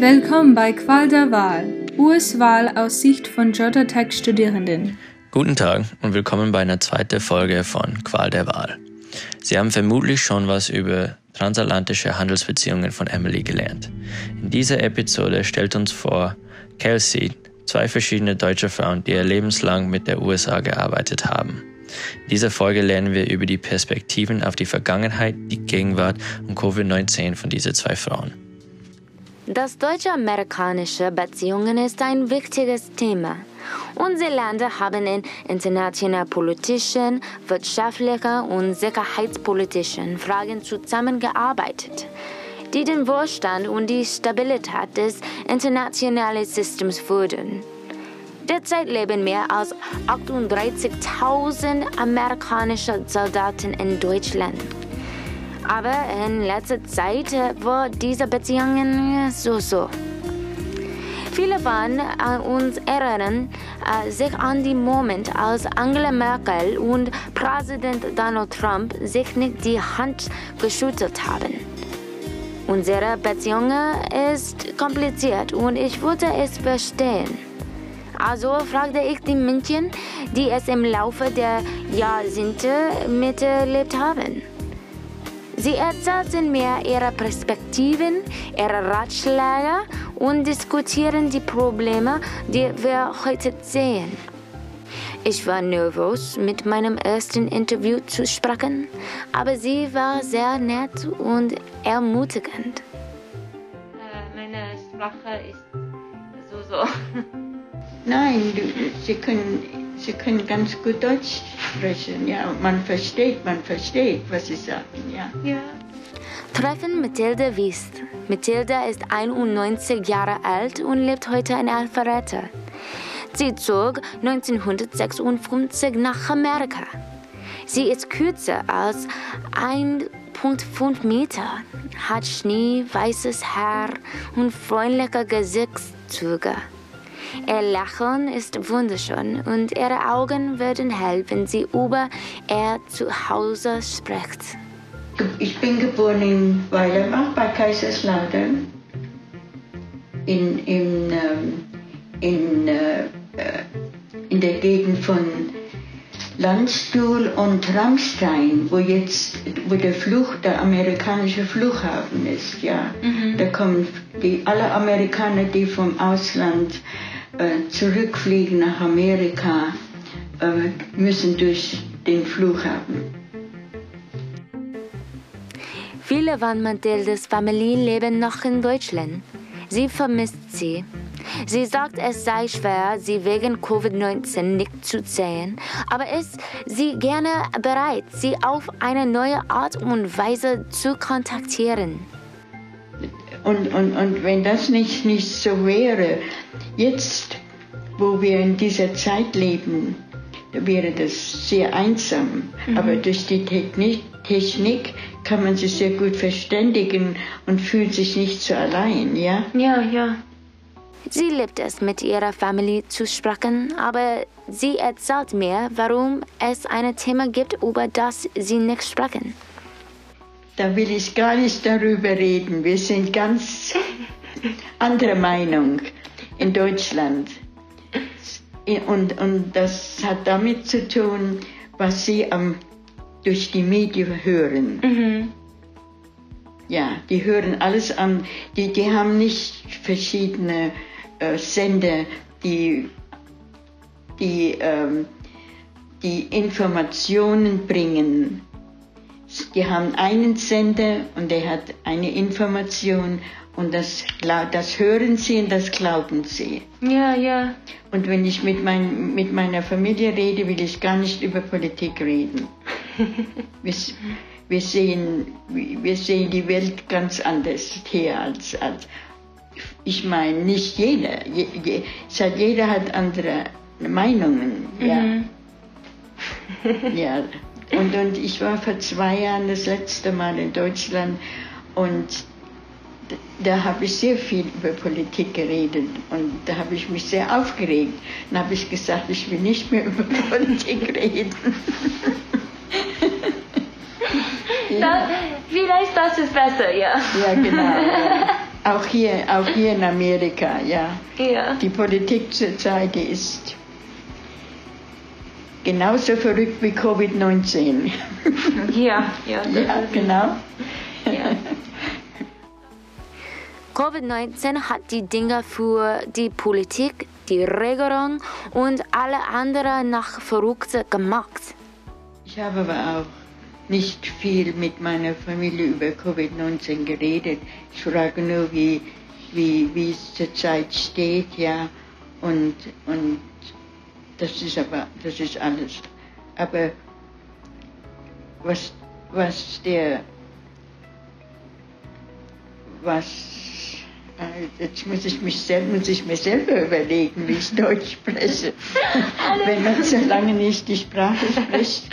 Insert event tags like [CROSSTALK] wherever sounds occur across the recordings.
Willkommen bei Qual der Wahl, US-Wahl aus Sicht von Georgia Tech-Studierenden. Guten Tag und willkommen bei einer zweiten Folge von Qual der Wahl. Sie haben vermutlich schon was über transatlantische Handelsbeziehungen von Emily gelernt. In dieser Episode stellt uns vor Kelsey, zwei verschiedene deutsche Frauen, die ihr lebenslang mit der USA gearbeitet haben. In dieser Folge lernen wir über die Perspektiven auf die Vergangenheit, die Gegenwart und Covid-19 von diesen zwei Frauen. Das deutsche-amerikanische Beziehungen ist ein wichtiges Thema. Unsere Länder haben in internationalen politischen, wirtschaftlichen und sicherheitspolitischen Fragen zusammengearbeitet, die den Wohlstand und die Stabilität des internationalen Systems fördern. Derzeit leben mehr als 38.000 amerikanische Soldaten in Deutschland. Aber in letzter Zeit war diese Beziehungen so-so. Viele von uns erinnern sich an den Moment, als Angela Merkel und Präsident Donald Trump sich nicht die Hand geschüttelt haben. Unsere Beziehung ist kompliziert und ich wollte es verstehen. Also fragte ich die Menschen, die es im Laufe der Jahrzehnte miterlebt haben. Sie erzählten mir ihre Perspektiven, ihre Ratschläge und diskutieren die Probleme, die wir heute sehen. Ich war nervös, mit meinem ersten Interview zu sprechen, aber sie war sehr nett und ermutigend. Äh, meine Sprache ist so so. Nein, du, sie, können, sie können ganz gut Deutsch sprechen, ja. Man versteht, man versteht, was sie sagen, ja. Ja. Treffen Mathilde Wiest. Mathilde ist 91 Jahre alt und lebt heute in Alpharetta. Sie zog 1956 nach Amerika. Sie ist kürzer als 1,5 Meter, hat Schnee, weißes Haar und freundliche Gesichtszüge. Ihr Lachen ist wunderschön und ihre Augen werden hell, wenn sie über ihr Zuhause spricht. Ich bin geboren in Weilerbach bei Kaiserslautern. In, in, ähm, in, äh, in der Gegend von Landstuhl und Rammstein, wo jetzt, wo der Fluch, der amerikanische Flughafen ist, ja. Mhm. Da kommen die, alle Amerikaner, die vom Ausland äh, zurückfliegen nach Amerika, äh, müssen durch den Flughafen. Viele von Mathildes Familien leben noch in Deutschland. Sie vermisst sie. Sie sagt, es sei schwer, sie wegen Covid-19 nicht zu sehen, aber ist sie gerne bereit, sie auf eine neue Art und Weise zu kontaktieren. Und, und, und wenn das nicht, nicht so wäre, jetzt, wo wir in dieser Zeit leben, wäre das sehr einsam. Aber durch die Technik, Technik kann man sich sehr gut verständigen und fühlt sich nicht so allein, ja? Ja, ja. Sie liebt es, mit ihrer Familie zu sprechen, aber sie erzählt mir, warum es ein Thema gibt, über das sie nicht sprechen. Da will ich gar nicht darüber reden. Wir sind ganz [LAUGHS] anderer Meinung in Deutschland. Und, und das hat damit zu tun, was Sie am, durch die Medien hören. Mhm. Ja, die hören alles an. Die, die haben nicht verschiedene äh, Sender, die, die, ähm, die Informationen bringen. Die haben einen Sender und der hat eine Information und das, das hören sie und das glauben sie. Ja, ja. Und wenn ich mit, mein, mit meiner Familie rede, will ich gar nicht über Politik reden. [LAUGHS] wir, wir, sehen, wir sehen die Welt ganz anders hier als, als ich meine, nicht jeder. Je, je, hat, jeder hat andere Meinungen. Ja. Mhm. Ja, [LAUGHS] und, und ich war vor zwei Jahren das letzte Mal in Deutschland und da habe ich sehr viel über Politik geredet und da habe ich mich sehr aufgeregt. Dann habe ich gesagt, ich will nicht mehr [LAUGHS] über Politik reden. [LAUGHS] Da, vielleicht das ist besser, ja. Ja, genau. Ja. [LAUGHS] Auch hier, auch hier in Amerika, ja. Ja. Die Politik zurzeit ist genauso verrückt wie Covid-19. Ja, ja. [LAUGHS] ja, genau. ja. [LAUGHS] Covid-19 hat die Dinge für die Politik, die Regierung und alle anderen nach verrückt gemacht. Ich habe aber auch nicht viel mit meiner Familie über Covid-19 geredet. Ich frage nur, wie, wie, wie es zurzeit steht, ja. Und, und das ist aber, das ist alles. Aber was, was der, was, äh, jetzt muss ich, mich selber, muss ich mir selber überlegen, wie ich Deutsch spreche. [LAUGHS] Wenn man so lange nicht die Sprache spricht,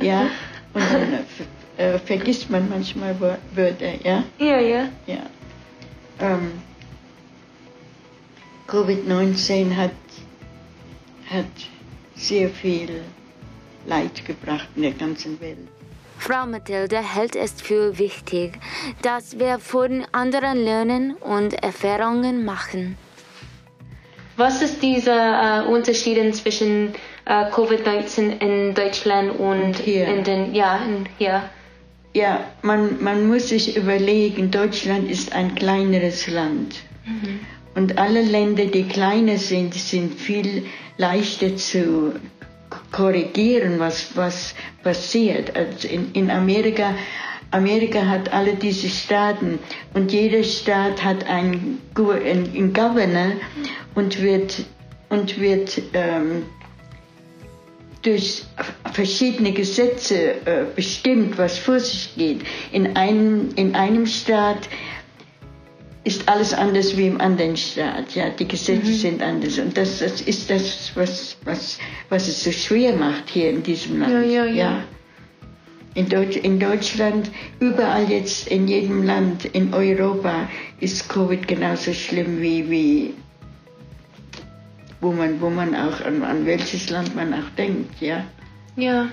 ja, und dann äh, vergisst man manchmal Wör- Wörter, ja. Ja, ja. Ja. Ähm, Covid-19 hat, hat sehr viel Leid gebracht in der ganzen Welt. Frau Mathilde hält es für wichtig, dass wir von anderen lernen und Erfahrungen machen. Was ist dieser äh, Unterschied zwischen äh, Covid-19 in Deutschland und, Und hier. in den, ja, in, hier? Ja, man, man muss sich überlegen, Deutschland ist ein kleineres Land. Und alle Länder, die kleiner sind, sind viel leichter zu korrigieren, was, was passiert. Also in, in Amerika, Amerika hat alle diese Staaten und jeder Staat hat einen, einen Governor und wird, und wird ähm, durch verschiedene Gesetze äh, bestimmt, was vor sich geht. In einem, in einem Staat ist alles anders wie im anderen Staat. Ja, die Gesetze sind anders. Und das, das ist das, was, was, was es so schwer macht hier in diesem Land. Ja, ja, ja. In, Deutsch, in Deutschland, überall jetzt, in jedem Land in Europa ist Covid genauso schlimm wie, wie wo man, wo man auch, an, an welches Land man auch denkt, ja. Ja.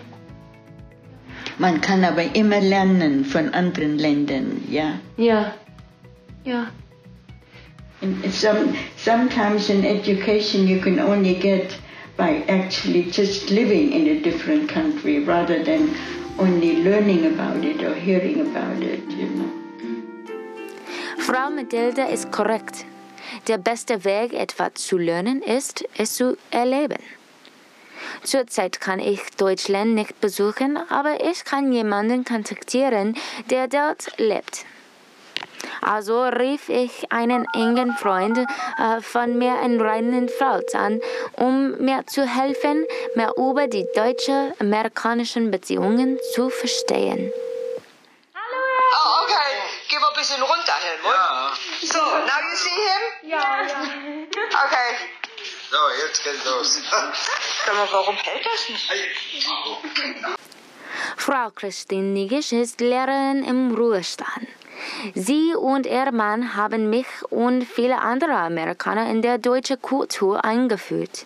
Man kann aber immer lernen von anderen Ländern, ja. Ja. Ja. And some, sometimes in education you can only get by actually just living in a different country rather than only learning about it or hearing about it, you know. Frau Mathilde ist korrekt. Der beste Weg, etwas zu lernen, ist, es zu erleben. Zurzeit kann ich Deutschland nicht besuchen, aber ich kann jemanden kontaktieren, der dort lebt. Also rief ich einen engen Freund äh, von mir in Rheinland-Pfalz an, um mir zu helfen, mehr über die deutsche-amerikanischen Beziehungen zu verstehen. Oh, okay. Geh mal ein bisschen runter, Helmut. So, now you see him? Ja, ja. Okay. So, jetzt geht's los. [LAUGHS] Sag mal, warum hält das nicht? Frau Christine Nigisch ist Lehrerin im Ruhestand. Sie und ihr Mann haben mich und viele andere Amerikaner in der deutschen Kultur eingeführt.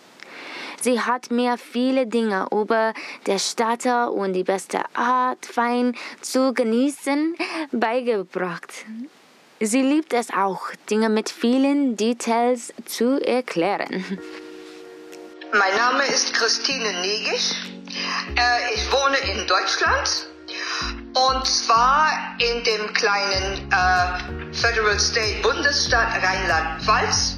Sie hat mir viele Dinge über der Stadt und die beste Art, Wein zu genießen, beigebracht. Sie liebt es auch, Dinge mit vielen Details zu erklären. Mein Name ist Christine Negisch. Äh, ich wohne in Deutschland. Und zwar in dem kleinen äh, Federal State Bundesstaat Rheinland-Pfalz.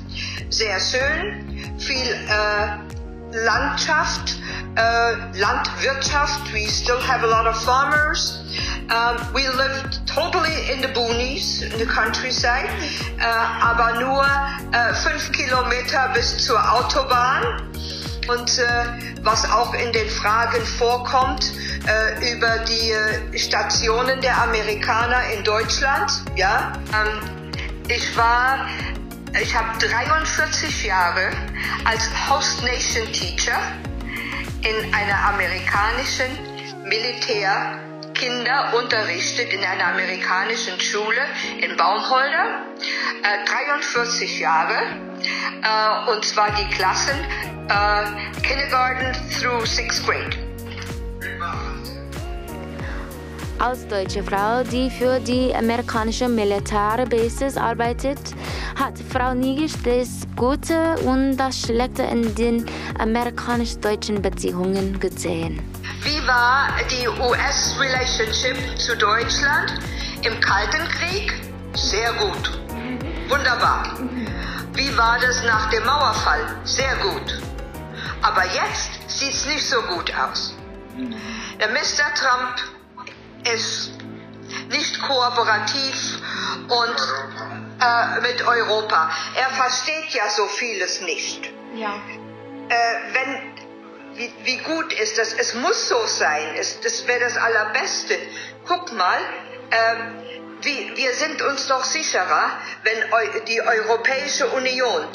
Sehr schön. Viel äh, Landschaft, äh, Landwirtschaft. We still have a lot of farmers. Um, we live totally in the boonies, in the countryside, äh, aber nur äh, fünf Kilometer bis zur Autobahn. Und äh, was auch in den Fragen vorkommt äh, über die äh, Stationen der Amerikaner in Deutschland, ja, ähm, ich war, ich habe 43 Jahre als Host Nation Teacher in einer amerikanischen Militär Kinder unterrichtet in einer amerikanischen Schule in Baumholder, äh, 43 Jahre, äh, und zwar die Klassen äh, Kindergarten through Sixth Grade. Als deutsche Frau, die für die amerikanische Militärbasis arbeitet, hat Frau Nigisch das Gute und das Schlechte in den amerikanisch-deutschen Beziehungen gesehen. Wie war die US-Relationship zu Deutschland im Kalten Krieg? Sehr gut. Wunderbar. Wie war das nach dem Mauerfall? Sehr gut. Aber jetzt sieht es nicht so gut aus. Der Mr. Trump ist nicht kooperativ und äh, mit Europa. Er versteht ja so vieles nicht. Ja. Äh, wenn, wie, wie gut ist das? Es muss so sein. Es, das wäre das Allerbeste. Guck mal, ähm, wie, wir sind uns doch sicherer, wenn die Europäische Union,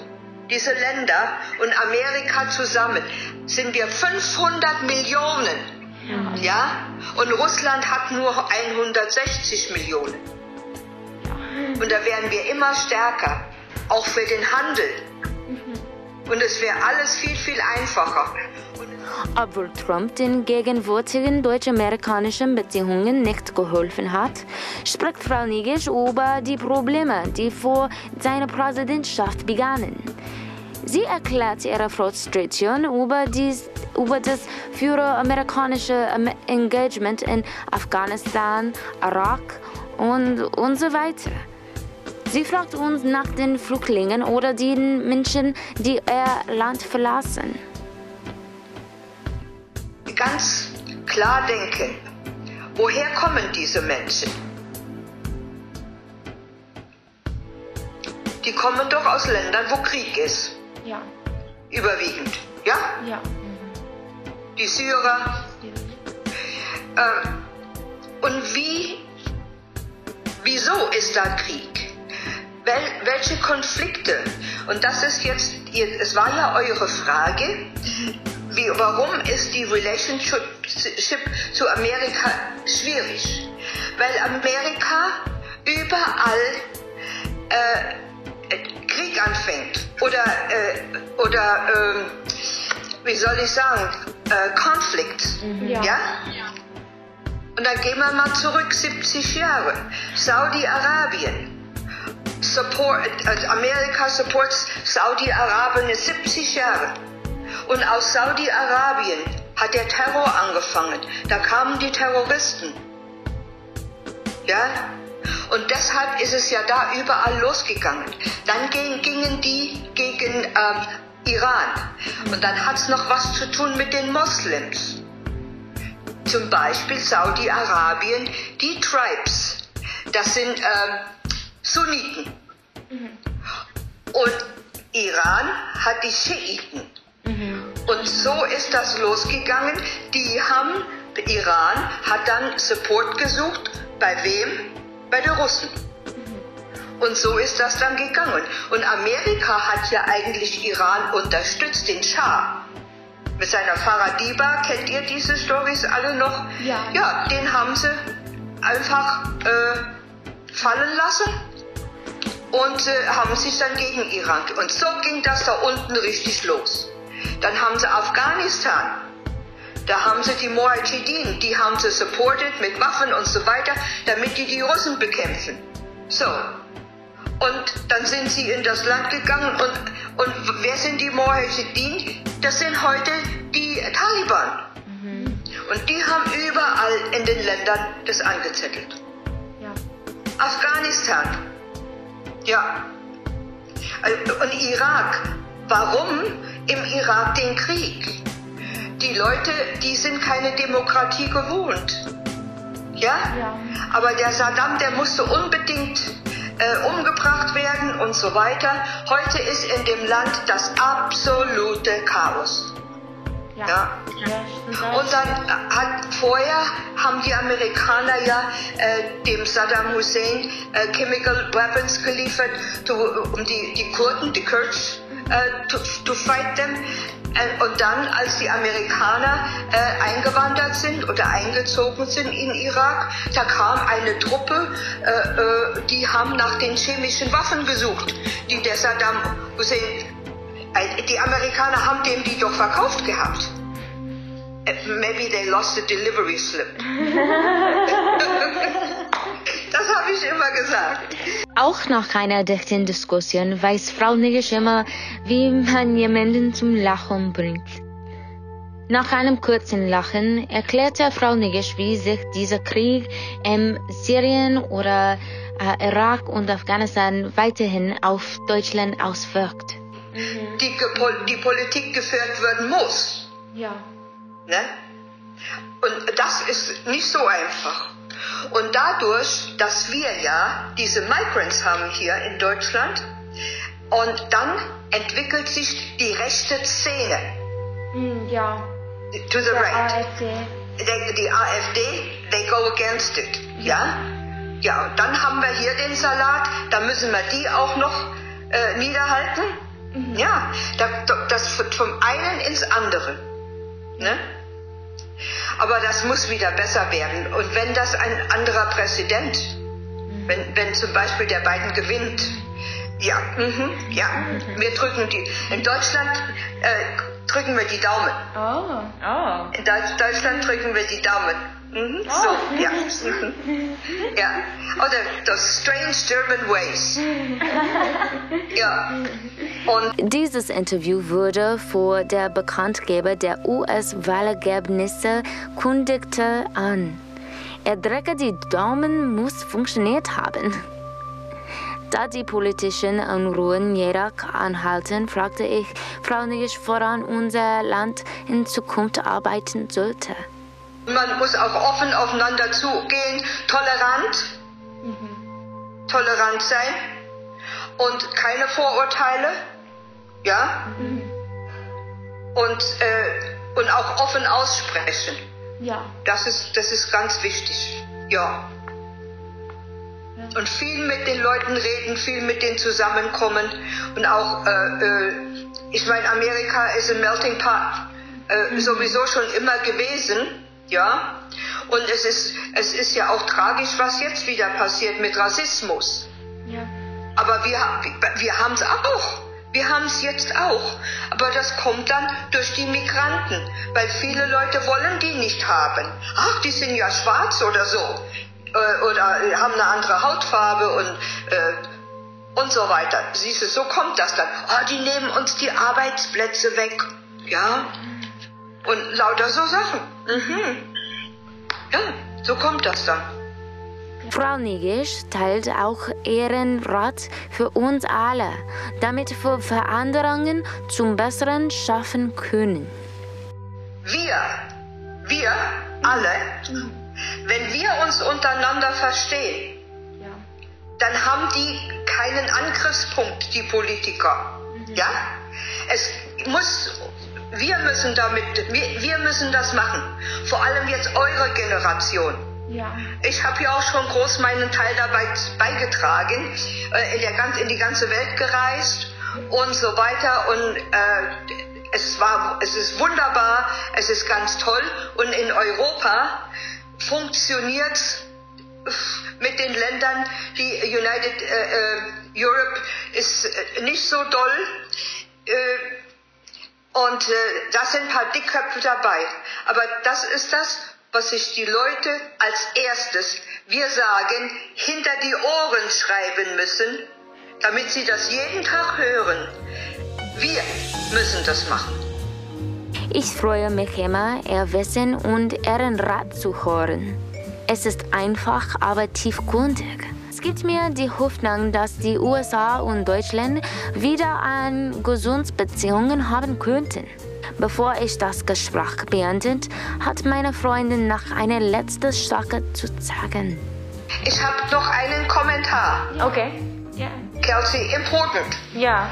diese Länder und Amerika zusammen, sind wir 500 Millionen. Ja? Und Russland hat nur 160 Millionen. Und da wären wir immer stärker, auch für den Handel. Und es wäre alles viel, viel einfacher. Obwohl Trump den gegenwärtigen deutsch-amerikanischen Beziehungen nicht geholfen hat, spricht Frau Nigisch über die Probleme, die vor seiner Präsidentschaft begannen. Sie erklärt ihre Frustration über, dies, über das für amerikanische Am- Engagement in Afghanistan, Irak und, und so weiter. Sie fragt uns nach den Flüchtlingen oder den Menschen, die ihr Land verlassen. Ganz klar denken, woher kommen diese Menschen? Die kommen doch aus Ländern, wo Krieg ist, Ja. überwiegend. Ja? Ja. Die Syrer. Äh, und wie, wieso ist da Krieg? Wel, welche Konflikte? Und das ist jetzt, es war ja eure Frage, wie, warum ist die Relationship zu Amerika schwierig? Weil Amerika überall äh, Krieg anfängt oder, äh, oder ähm, wie soll ich sagen, äh, Konflikt. Ja. Ja? Und dann gehen wir mal zurück 70 Jahre. Saudi-Arabien. Support, äh, Amerika supports Saudi-Arabien 70 Jahre. Und aus Saudi-Arabien hat der Terror angefangen. Da kamen die Terroristen. Ja? Und deshalb ist es ja da überall losgegangen. Dann ging, gingen die gegen ähm, Iran. Und dann hat es noch was zu tun mit den Moslems. Zum Beispiel Saudi-Arabien, die Tribes. Das sind ähm, Sunniten. Und Iran hat die Schiiten. Und so ist das losgegangen. Die haben, Iran hat dann Support gesucht. Bei wem? Bei den Russen. Und so ist das dann gegangen. Und Amerika hat ja eigentlich Iran unterstützt, den Schah. Mit seiner Faradiba, kennt ihr diese Stories alle noch? Ja. Ja, den haben sie einfach äh, fallen lassen und äh, haben sich dann gegen Iran. Und so ging das da unten richtig los. Dann haben sie Afghanistan. Da haben sie die Mujahideen, die haben sie supported mit Waffen und so weiter, damit die die Russen bekämpfen. So. Und dann sind sie in das Land gegangen und, und wer sind die Mujahideen? Das sind heute die Taliban. Und die haben überall in den Ländern das angezettelt. Ja. Afghanistan. Ja. Äh, Und Irak. Warum im Irak den Krieg? Die Leute, die sind keine Demokratie gewohnt. Ja? Ja. Aber der Saddam, der musste unbedingt äh, umgebracht werden und so weiter. Heute ist in dem Land das absolute Chaos. Ja. Ja. Und dann hat vorher haben die Amerikaner ja äh, dem Saddam Hussein äh, Chemical Weapons geliefert, um die, die Kurden, die Kurds, äh, to, to fight them. Äh, und dann, als die Amerikaner äh, eingewandert sind oder eingezogen sind in Irak, da kam eine Truppe, äh, äh, die haben nach den chemischen Waffen gesucht, die der Saddam Hussein, äh, die Amerikaner haben dem die doch verkauft gehabt. Maybe they lost the delivery slip. [LAUGHS] immer gesagt. Auch nach einer dichten Diskussion weiß Frau Nigisch immer, wie man jemanden zum Lachen bringt. Nach einem kurzen Lachen erklärte Frau Nigisch, wie sich dieser Krieg in Syrien oder äh, Irak und Afghanistan weiterhin auf Deutschland auswirkt. Die, die Politik geführt werden muss. Ja. Ne? Und das ist nicht so einfach. Und dadurch, dass wir ja diese Migrants haben hier in Deutschland, und dann entwickelt sich die rechte Szene. Mm, ja. To the Der right. AfD. They, die AfD, they go against it. Ja? Ja, und dann haben wir hier den Salat, da müssen wir die auch noch äh, niederhalten. Ja, da, da- das wird vom einen ins andere. Ne? Aber das muss wieder besser werden. Und wenn das ein anderer Präsident, wenn, wenn zum Beispiel der Biden gewinnt, ja, mhm, ja, wir drücken die. In Deutschland äh, drücken wir die Daumen. Oh. Oh. In Deutsch, Deutschland drücken wir die Daumen. Mhm, so, ja. Mhm. [LAUGHS] ja. Oder das Strange German Ways. [LAUGHS] ja. Und Dieses Interview wurde vor der Bekanntgeber der US-Wahlergebnisse kundigte an. Er drücke die Daumen muss funktioniert haben. Da die politischen Unruhen in Irak anhalten, fragte ich Frau Nigisch, woran unser Land in Zukunft arbeiten sollte. Man muss auch offen aufeinander zugehen, tolerant, tolerant sein und keine Vorurteile, ja, und, äh, und auch offen aussprechen. Ja. Das ist, das ist ganz wichtig. Ja. Und viel mit den Leuten reden, viel mit denen zusammenkommen. Und auch, äh, äh, ich meine, Amerika ist ein Melting Pot äh, sowieso schon immer gewesen. Ja. Und es ist, es ist ja auch tragisch, was jetzt wieder passiert mit Rassismus. Ja. Aber wir, wir, wir haben es auch. Wir haben es jetzt auch. Aber das kommt dann durch die Migranten, weil viele Leute wollen die nicht haben. Ach, die sind ja schwarz oder so. Äh, oder haben eine andere Hautfarbe und, äh, und so weiter. Siehst du, so kommt das dann. Ah, die nehmen uns die Arbeitsplätze weg. Ja. Und lauter so Sachen. Mhm. Ja, so kommt das dann. Frau Nigisch teilt auch ihren Rat für uns alle, damit wir Veränderungen zum Besseren schaffen können. Wir, wir alle, wenn wir uns untereinander verstehen, dann haben die keinen Angriffspunkt, die Politiker. Ja? Es muss, wir müssen damit, wir, wir müssen das machen. Vor allem jetzt eure Generation. Ja. Ich habe ja auch schon groß meinen Teil dabei beigetragen, äh, in, der ganz, in die ganze Welt gereist und so weiter. Und äh, es, war, es ist wunderbar, es ist ganz toll. Und in Europa funktioniert mit den Ländern, die United äh, äh, Europe ist äh, nicht so doll. Und äh, da sind ein paar Dickköpfe dabei. Aber das ist das, was sich die Leute als erstes, wir sagen, hinter die Ohren schreiben müssen, damit sie das jeden Tag hören. Wir müssen das machen. Ich freue mich immer, Ihr Wissen und Ihren Rat zu hören. Es ist einfach, aber tiefgründig. Es gibt mir die Hoffnung, dass die USA und Deutschland wieder an Gesundheitsbeziehungen haben könnten. Bevor ich das Gespräch beendet, hat meine Freundin noch eine letzte Sache zu sagen. Ich habe noch einen Kommentar. Okay. Ja. Kelsey, important. Ja.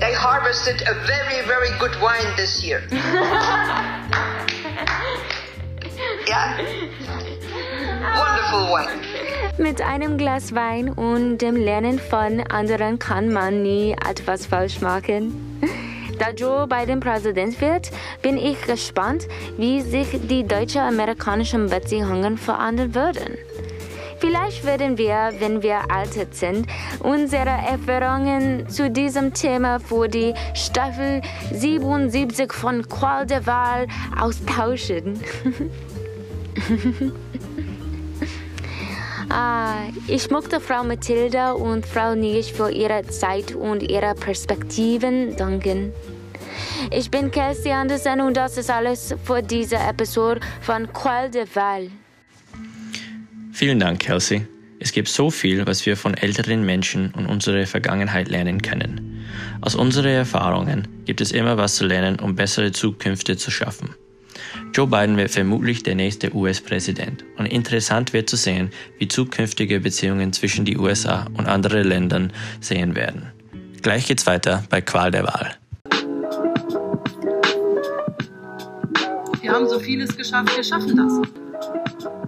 They harvested a very, very good wine this year. [LAUGHS] ja? Mit einem Glas Wein und dem Lernen von anderen kann man nie etwas falsch machen. Da Joe Biden Präsident wird, bin ich gespannt, wie sich die deutsche-amerikanischen Beziehungen verändern würden. Vielleicht werden wir, wenn wir alt sind, unsere Erfahrungen zu diesem Thema für die Staffel 77 von Qual der Wahl austauschen. [LAUGHS] Ah, ich möchte Frau Mathilda und Frau Nisch für ihre Zeit und ihre Perspektiven danken. Ich bin Kelsey Anderson und das ist alles für diese Episode von Qual de Val. Vielen Dank, Kelsey. Es gibt so viel, was wir von älteren Menschen und unserer Vergangenheit lernen können. Aus unseren Erfahrungen gibt es immer was zu lernen, um bessere Zukünfte zu schaffen. Joe Biden wird vermutlich der nächste US-Präsident und interessant wird zu sehen, wie zukünftige Beziehungen zwischen die USA und anderen Ländern sehen werden. Gleich geht's weiter bei Qual der Wahl. Wir haben so vieles geschafft, wir schaffen das.